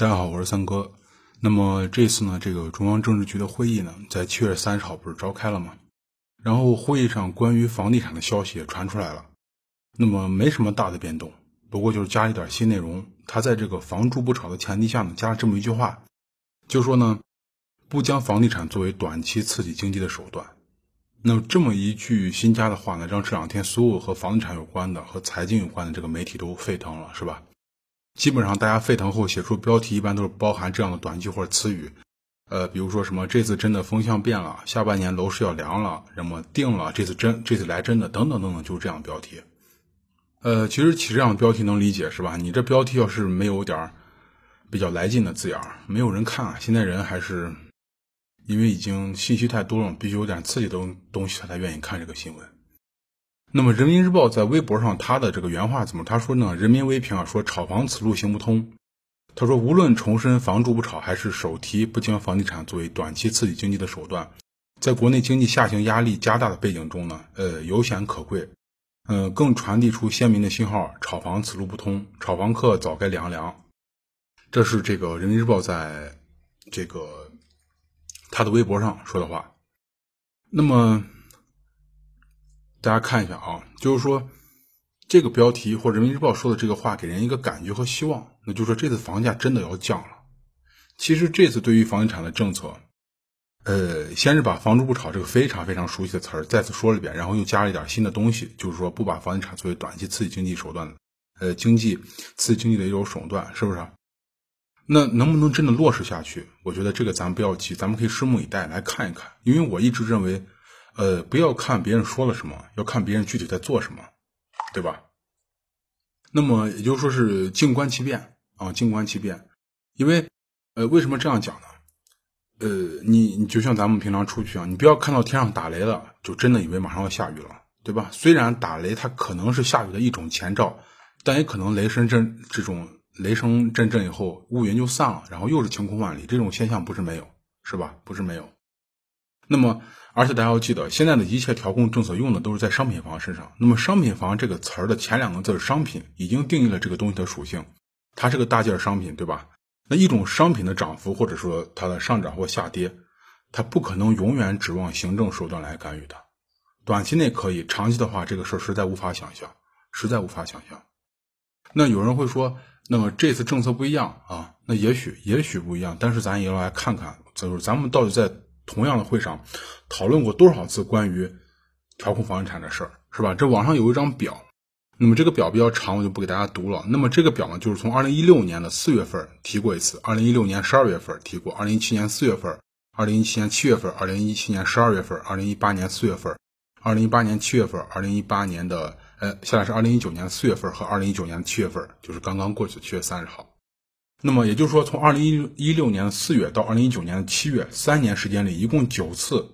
大家好，我是三哥。那么这次呢，这个中央政治局的会议呢，在七月三十号不是召开了吗？然后会议上关于房地产的消息也传出来了。那么没什么大的变动，不过就是加一点新内容。他在这个房住不炒的前提下呢，加了这么一句话，就说呢，不将房地产作为短期刺激经济的手段。那么这么一句新加的话呢，让这两天所有和房地产有关的、和财经有关的这个媒体都沸腾了，是吧？基本上，大家沸腾后写出标题，一般都是包含这样的短句或者词语，呃，比如说什么这次真的风向变了，下半年楼市要凉了，什么定了，这次真这次来真的，等等等等，就是这样的标题。呃，其实起这样的标题能理解是吧？你这标题要是没有点比较来劲的字眼没有人看。现在人还是因为已经信息太多了，必须有点刺激的东西，他才愿意看这个新闻。那么，《人民日报》在微博上，他的这个原话怎么？他说呢，人民微评啊，说炒房此路行不通。他说，无论重申房住不炒，还是首提不将房地产作为短期刺激经济的手段，在国内经济下行压力加大的背景中呢，呃，有显可贵。嗯，更传递出鲜明的信号：炒房此路不通，炒房客早该凉凉。这是这个《人民日报》在这个他的微博上说的话。那么。大家看一下啊，就是说，这个标题或者人民日报说的这个话，给人一个感觉和希望，那就是说这次房价真的要降了。其实这次对于房地产的政策，呃，先是把“房住不炒”这个非常非常熟悉的词儿再次说了一遍，然后又加了一点新的东西，就是说不把房地产作为短期刺激经济手段，呃，经济刺激经济的一种手段，是不是？那能不能真的落实下去？我觉得这个咱们不要急，咱们可以拭目以待，来看一看。因为我一直认为。呃，不要看别人说了什么，要看别人具体在做什么，对吧？那么也就说是静观其变啊，静观其变。因为，呃，为什么这样讲呢？呃，你你就像咱们平常出去啊，你不要看到天上打雷了，就真的以为马上要下雨了，对吧？虽然打雷它可能是下雨的一种前兆，但也可能雷声震这种雷声阵阵以后，乌云就散了，然后又是晴空万里，这种现象不是没有，是吧？不是没有。那么。而且大家要记得，现在的一切调控政策用的都是在商品房身上。那么“商品房”这个词儿的前两个字“商品”已经定义了这个东西的属性，它是个大件商品，对吧？那一种商品的涨幅或者说它的上涨或下跌，它不可能永远指望行政手段来干预的。短期内可以，长期的话，这个事儿实在无法想象，实在无法想象。那有人会说，那么这次政策不一样啊？那也许也许不一样，但是咱也要来看看，就是咱们到底在。同样的会上讨论过多少次关于调控房地产的事儿，是吧？这网上有一张表，那么这个表比较长，我就不给大家读了。那么这个表呢，就是从二零一六年的四月份提过一次，二零一六年十二月份提过，二零一七年四月份，二零一七年七月份，二零一七年十二月份，二零一八年四月份，二零一八年七月份，二零一八年的呃，下来是二零一九年四月份和二零一九年七月份，就是刚刚过去的七月三十号。那么也就是说，从二零一一六年的四月到二零一九年的七月，三年时间里，一共九次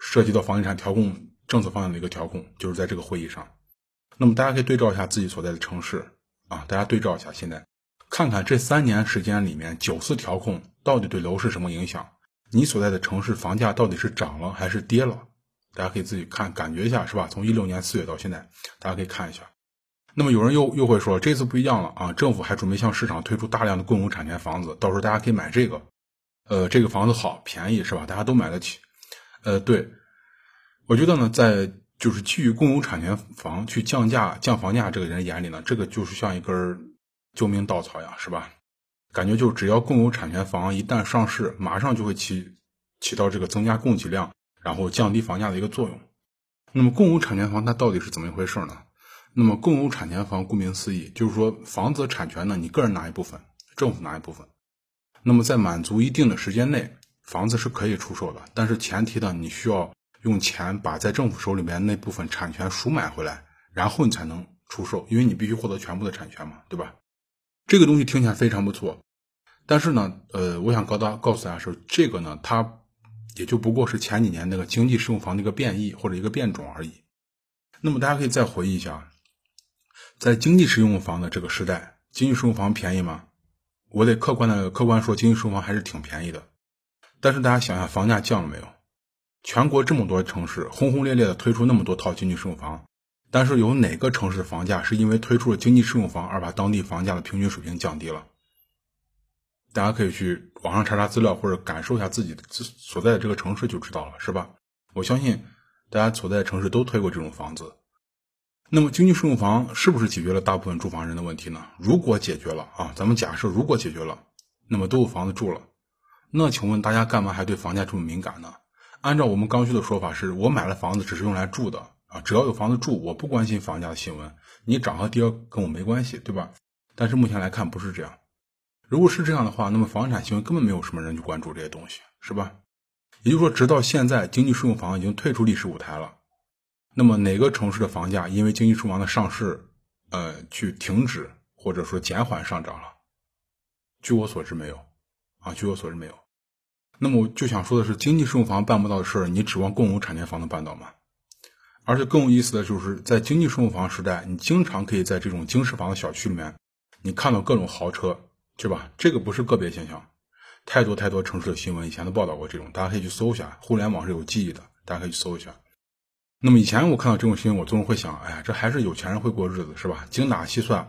涉及到房地产调控政策方向的一个调控，就是在这个会议上。那么大家可以对照一下自己所在的城市啊，大家对照一下，现在看看这三年时间里面九次调控到底对楼市什么影响？你所在的城市房价到底是涨了还是跌了？大家可以自己看，感觉一下，是吧？从一六年四月到现在，大家可以看一下。那么有人又又会说，这次不一样了啊！政府还准备向市场推出大量的共有产权房子，到时候大家可以买这个，呃，这个房子好便宜是吧？大家都买得起。呃，对，我觉得呢，在就是基于共有产权房去降价降房价这个人眼里呢，这个就是像一根救命稻草呀，是吧？感觉就只要共有产权房一旦上市，马上就会起起到这个增加供给量，然后降低房价的一个作用。那么共有产权房它到底是怎么一回事呢？那么，共有产权房顾名思义，就是说房子产权呢，你个人拿一部分，政府拿一部分。那么，在满足一定的时间内，房子是可以出售的，但是前提呢，你需要用钱把在政府手里面那部分产权赎买回来，然后你才能出售，因为你必须获得全部的产权嘛，对吧？这个东西听起来非常不错，但是呢，呃，我想告大告诉大家是，这个呢，它也就不过是前几年那个经济适用房的一个变异或者一个变种而已。那么，大家可以再回忆一下。在经济适用房的这个时代，经济适用房便宜吗？我得客观的客观说，经济适用房还是挺便宜的。但是大家想想，房价降了没有？全国这么多城市轰轰烈烈的推出那么多套经济适用房，但是有哪个城市房价是因为推出了经济适用房而把当地房价的平均水平降低了？大家可以去网上查查资料，或者感受一下自己所在的这个城市就知道了，是吧？我相信大家所在的城市都推过这种房子。那么，经济适用房是不是解决了大部分住房人的问题呢？如果解决了啊，咱们假设如果解决了，那么都有房子住了，那请问大家干嘛还对房价这么敏感呢？按照我们刚需的说法，是我买了房子只是用来住的啊，只要有房子住，我不关心房价的新闻，你涨和跌跟我没关系，对吧？但是目前来看不是这样。如果是这样的话，那么房产新闻根本没有什么人去关注这些东西，是吧？也就是说，直到现在，经济适用房已经退出历史舞台了。那么哪个城市的房价因为经济适用房的上市，呃，去停止或者说减缓上涨了？据我所知，没有。啊，据我所知，没有。那么我就想说的是，经济适用房办不到的事儿，你指望共有产权房能办到吗？而且更有意思的就是，在经济适用房时代，你经常可以在这种经适房的小区里面，你看到各种豪车。是吧？这个不是个别现象，太多太多城市的新闻以前都报道过这种，大家可以去搜一下。互联网是有记忆的，大家可以去搜一下。那么以前我看到这种新闻，我总是会想，哎呀，这还是有钱人会过日子，是吧？精打细算，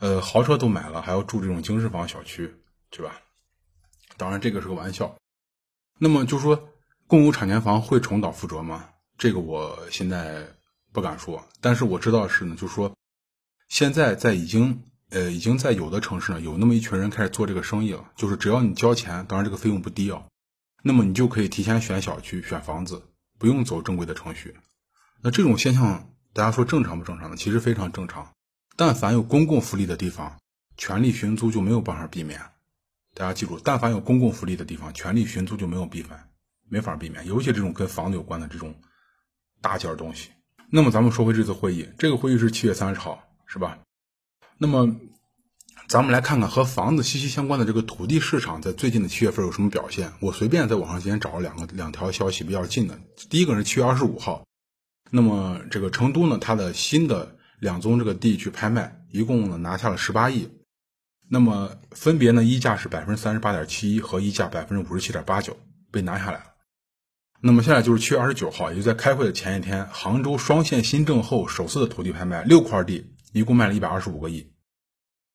呃，豪车都买了，还要住这种经适房小区，对吧？当然这个是个玩笑。那么就说共有产权房会重蹈覆辙吗？这个我现在不敢说，但是我知道的是呢，就是说现在在已经。呃，已经在有的城市呢，有那么一群人开始做这个生意了。就是只要你交钱，当然这个费用不低啊，那么你就可以提前选小区、选房子，不用走正规的程序。那这种现象，大家说正常不正常呢？其实非常正常。但凡有公共福利的地方，权利寻租就没有办法避免。大家记住，但凡有公共福利的地方，权利寻租就没有避免，没法避免。尤其这种跟房子有关的这种大件东西。那么咱们说回这次会议，这个会议是七月三十号，是吧？那么，咱们来看看和房子息息相关的这个土地市场在最近的七月份有什么表现。我随便在网上今天找了两个两条消息比较近的。第一个是七月二十五号，那么这个成都呢，它的新的两宗这个地去拍卖，一共呢拿下了十八亿，那么分别呢，溢价是百分之三十八点七一和溢价百分之五十七点八九被拿下来了。那么现在就是七月二十九号，也就在开会的前一天，杭州双线新政后首次的土地拍卖，六块地。一共卖了一百二十五个亿，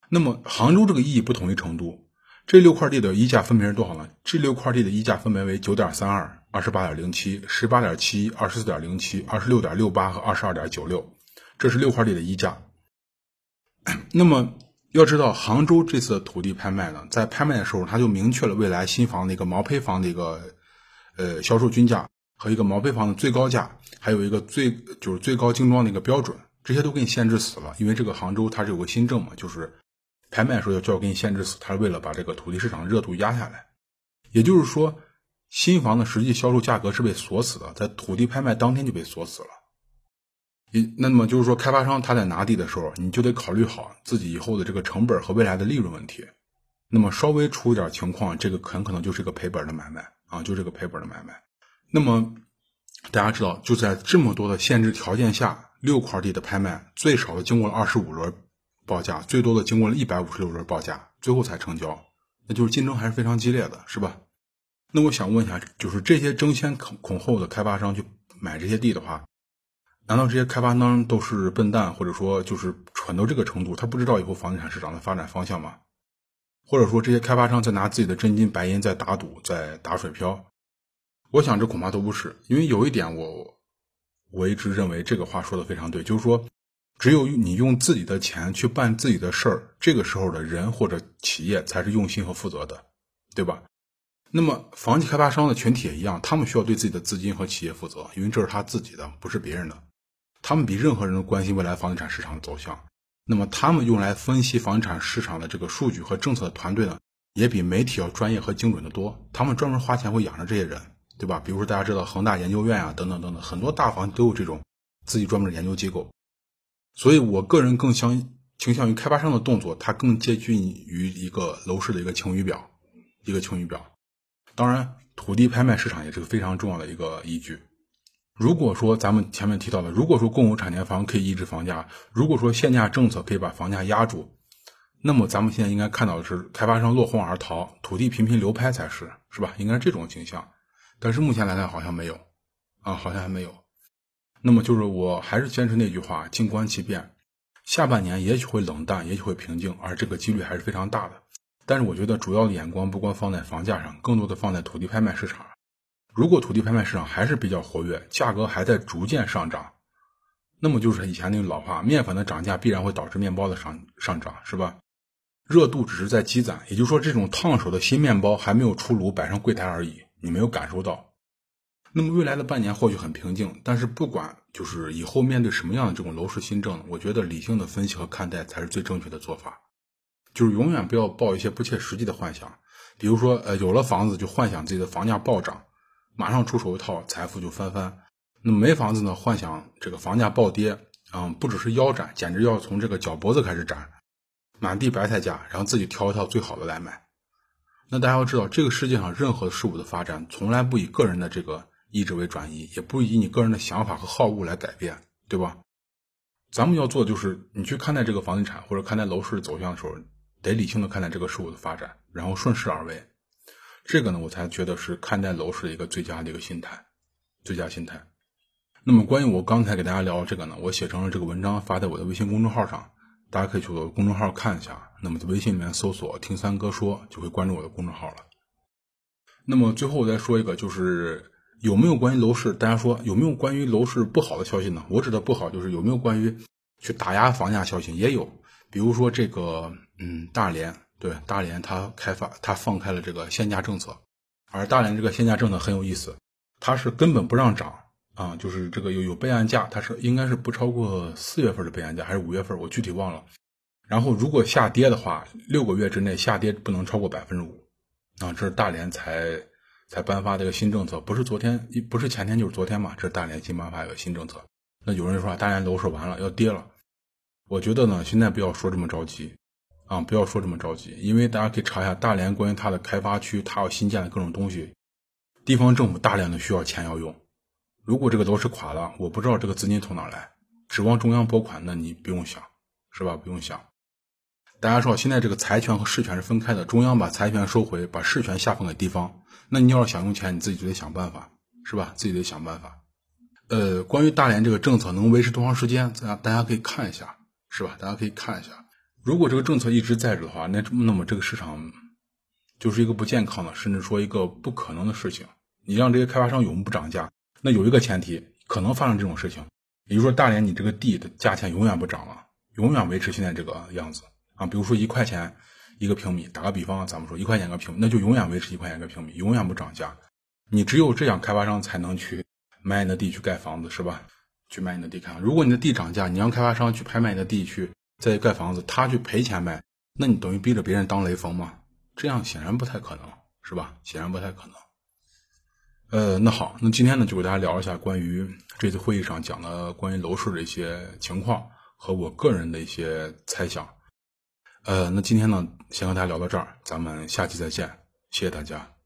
那么杭州这个亿不同于成都，这六块地的溢价分别是多少呢？这六块地的溢价分别为九点三二、二十八点零七、十八点七、二十四点零七、二十六点六八和二十二点九六，这是六块地的溢价。那么要知道，杭州这次的土地拍卖呢，在拍卖的时候，它就明确了未来新房的一个毛坯房的一个呃销售均价和一个毛坯房的最高价，还有一个最就是最高精装的一个标准。这些都给你限制死了，因为这个杭州它是有个新政嘛，就是拍卖的时候要就要给你限制死，他是为了把这个土地市场热度压下来。也就是说，新房的实际销售价格是被锁死的，在土地拍卖当天就被锁死了。一那么就是说，开发商他在拿地的时候，你就得考虑好自己以后的这个成本和未来的利润问题。那么稍微出一点情况，这个很可能就是个赔本的买卖啊，就这个赔本的买卖。那么大家知道，就在这么多的限制条件下。六块地的拍卖，最少的经过了二十五轮报价，最多的经过了一百五十六轮报价，最后才成交。那就是竞争还是非常激烈的，是吧？那我想问一下，就是这些争先恐恐后的开发商去买这些地的话，难道这些开发商都是笨蛋，或者说就是蠢到这个程度，他不知道以后房地产市场的发展方向吗？或者说这些开发商在拿自己的真金白银在打赌，在打水漂？我想这恐怕都不是，因为有一点我。我一直认为这个话说的非常对，就是说，只有你用自己的钱去办自己的事儿，这个时候的人或者企业才是用心和负责的，对吧？那么房地开发商的群体也一样，他们需要对自己的资金和企业负责，因为这是他自己的，不是别人的。他们比任何人都关心未来房地产市场的走向。那么他们用来分析房地产市场的这个数据和政策的团队呢，也比媒体要专业和精准的多。他们专门花钱会养着这些人。对吧？比如说，大家知道恒大研究院啊，等等等等，很多大房都有这种自己专门的研究机构。所以我个人更相倾向于开发商的动作，它更接近于一个楼市的一个晴雨表，一个晴雨表。当然，土地拍卖市场也是个非常重要的一个依据。如果说咱们前面提到的，如果说共有产权房可以抑制房价，如果说限价政策可以把房价压住，那么咱们现在应该看到的是开发商落荒而逃，土地频频流拍才是，是吧？应该是这种景象。但是目前来看好像没有，啊，好像还没有。那么就是我还是坚持那句话，静观其变。下半年也许会冷淡，也许会平静，而这个几率还是非常大的。但是我觉得主要的眼光不光放在房价上，更多的放在土地拍卖市场。如果土地拍卖市场还是比较活跃，价格还在逐渐上涨，那么就是以前那个老话，面粉的涨价必然会导致面包的上上涨，是吧？热度只是在积攒，也就是说，这种烫手的新面包还没有出炉，摆上柜台而已，你没有感受到。那么未来的半年或许很平静，但是不管就是以后面对什么样的这种楼市新政，我觉得理性的分析和看待才是最正确的做法。就是永远不要抱一些不切实际的幻想，比如说，呃，有了房子就幻想自己的房价暴涨，马上出手一套财富就翻番。那么没房子呢，幻想这个房价暴跌，嗯，不只是腰斩，简直要从这个脚脖子开始斩，满地白菜价，然后自己挑一套最好的来买。那大家要知道，这个世界上任何事物的发展，从来不以个人的这个。意志为转移，也不以你个人的想法和好恶来改变，对吧？咱们要做的就是，你去看待这个房地产或者看待楼市走向的时候，得理性的看待这个事物的发展，然后顺势而为。这个呢，我才觉得是看待楼市的一个最佳的一个心态，最佳心态。那么，关于我刚才给大家聊的这个呢，我写成了这个文章，发在我的微信公众号上，大家可以去我的公众号看一下。那么，在微信里面搜索“听三哥说”，就会关注我的公众号了。那么，最后我再说一个，就是。有没有关于楼市？大家说有没有关于楼市不好的消息呢？我指的不好就是有没有关于去打压房价消息？也有，比如说这个，嗯，大连，对，大连它开发它放开了这个限价政策，而大连这个限价政策很有意思，它是根本不让涨啊，就是这个有有备案价，它是应该是不超过四月份的备案价，还是五月份，我具体忘了。然后如果下跌的话，六个月之内下跌不能超过百分之五，啊，这是大连才。才颁发这个新政策，不是昨天，不是前天，就是昨天嘛。这是大连新颁发一个新政策。那有人说啊大连楼市完了，要跌了。我觉得呢，现在不要说这么着急啊，不要说这么着急，因为大家可以查一下大连关于它的开发区，它要新建的各种东西，地方政府大量的需要钱要用。如果这个楼市垮了，我不知道这个资金从哪来，指望中央拨款，那你不用想，是吧？不用想。大家知道现在这个财权和事权是分开的，中央把财权收回，把事权下放给地方。那你要是想用钱，你自己就得想办法，是吧？自己得想办法。呃，关于大连这个政策能维持多长时间，大家大家可以看一下，是吧？大家可以看一下。如果这个政策一直在着的话，那那么这个市场就是一个不健康的，甚至说一个不可能的事情。你让这些开发商永不涨价，那有一个前提，可能发生这种事情，也就是说大连你这个地的价钱永远不涨了，永远维持现在这个样子啊。比如说一块钱。一个平米，打个比方，咱们说一块钱一个平，那就永远维持一块钱一个平米，永远不涨价。你只有这样，开发商才能去买你的地去盖房子，是吧？去买你的地看，如果你的地涨价，你让开发商去拍卖你的地去再盖房子，他去赔钱卖，那你等于逼着别人当雷锋嘛？这样显然不太可能，是吧？显然不太可能。呃，那好，那今天呢，就给大家聊一下关于这次会议上讲的关于楼市的一些情况和我个人的一些猜想。呃，那今天呢，先和大家聊到这儿，咱们下期再见，谢谢大家。